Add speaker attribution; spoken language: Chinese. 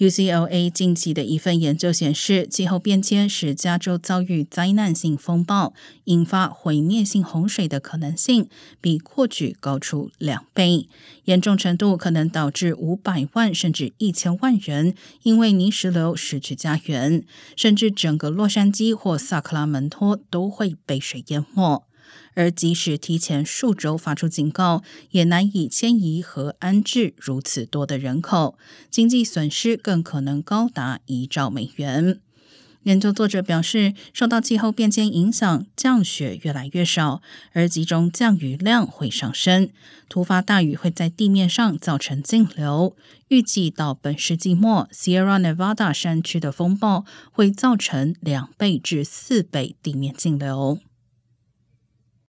Speaker 1: UCLA 近期的一份研究显示，气候变迁使加州遭遇灾难性风暴，引发毁灭性洪水的可能性比过去高出两倍，严重程度可能导致五百万甚至一千万人因为泥石流失去家园，甚至整个洛杉矶或萨克拉门托都会被水淹没。而即使提前数周发出警告，也难以迁移和安置如此多的人口，经济损失更可能高达一兆美元。研究作者表示，受到气候变迁影响，降雪越来越少，而集中降雨量会上升。突发大雨会在地面上造成径流，预计到本世纪末，Sierra Nevada 山区的风暴会造成两倍至四倍地面径流。